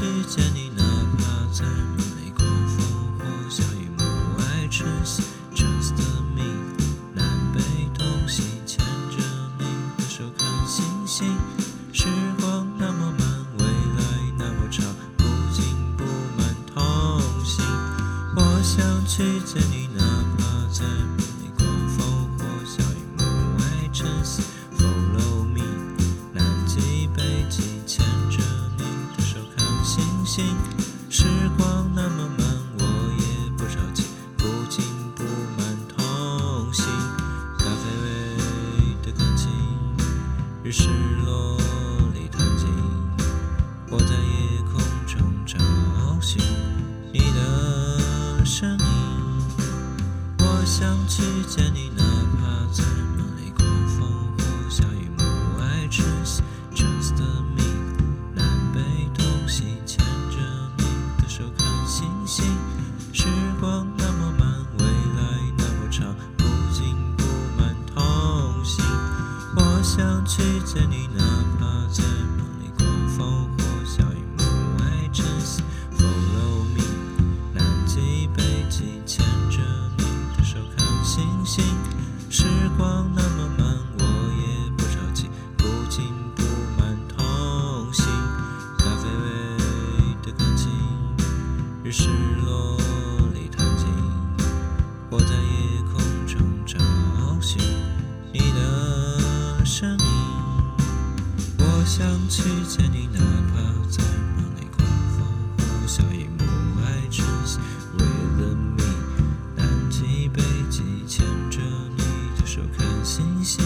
去见你，哪怕在万里狂风或夏雨。暮霭晨曦，Just me，南北东西牵着你手看星星，时光那么慢，未来那么长，不紧不慢同行。我想去见。时光那么慢，我也不着急。不紧不慢同行，咖啡味的空气，日升落里弹琴。我在夜空中找寻你的身影，我想去见你，哪怕在。星星。时光那么慢，未来那么长，不紧不慢同行。我想去见你，哪怕在梦里刮风或下雨，暮霭晨曦，Follow me，南极北极牵着你的手看星星。时光那日升落里弹琴，我在夜空中找寻你的身影。我想去见你，哪怕在梦里狂风或下雨，暮霭晨曦，With me，南极北极牵着你的手看星星。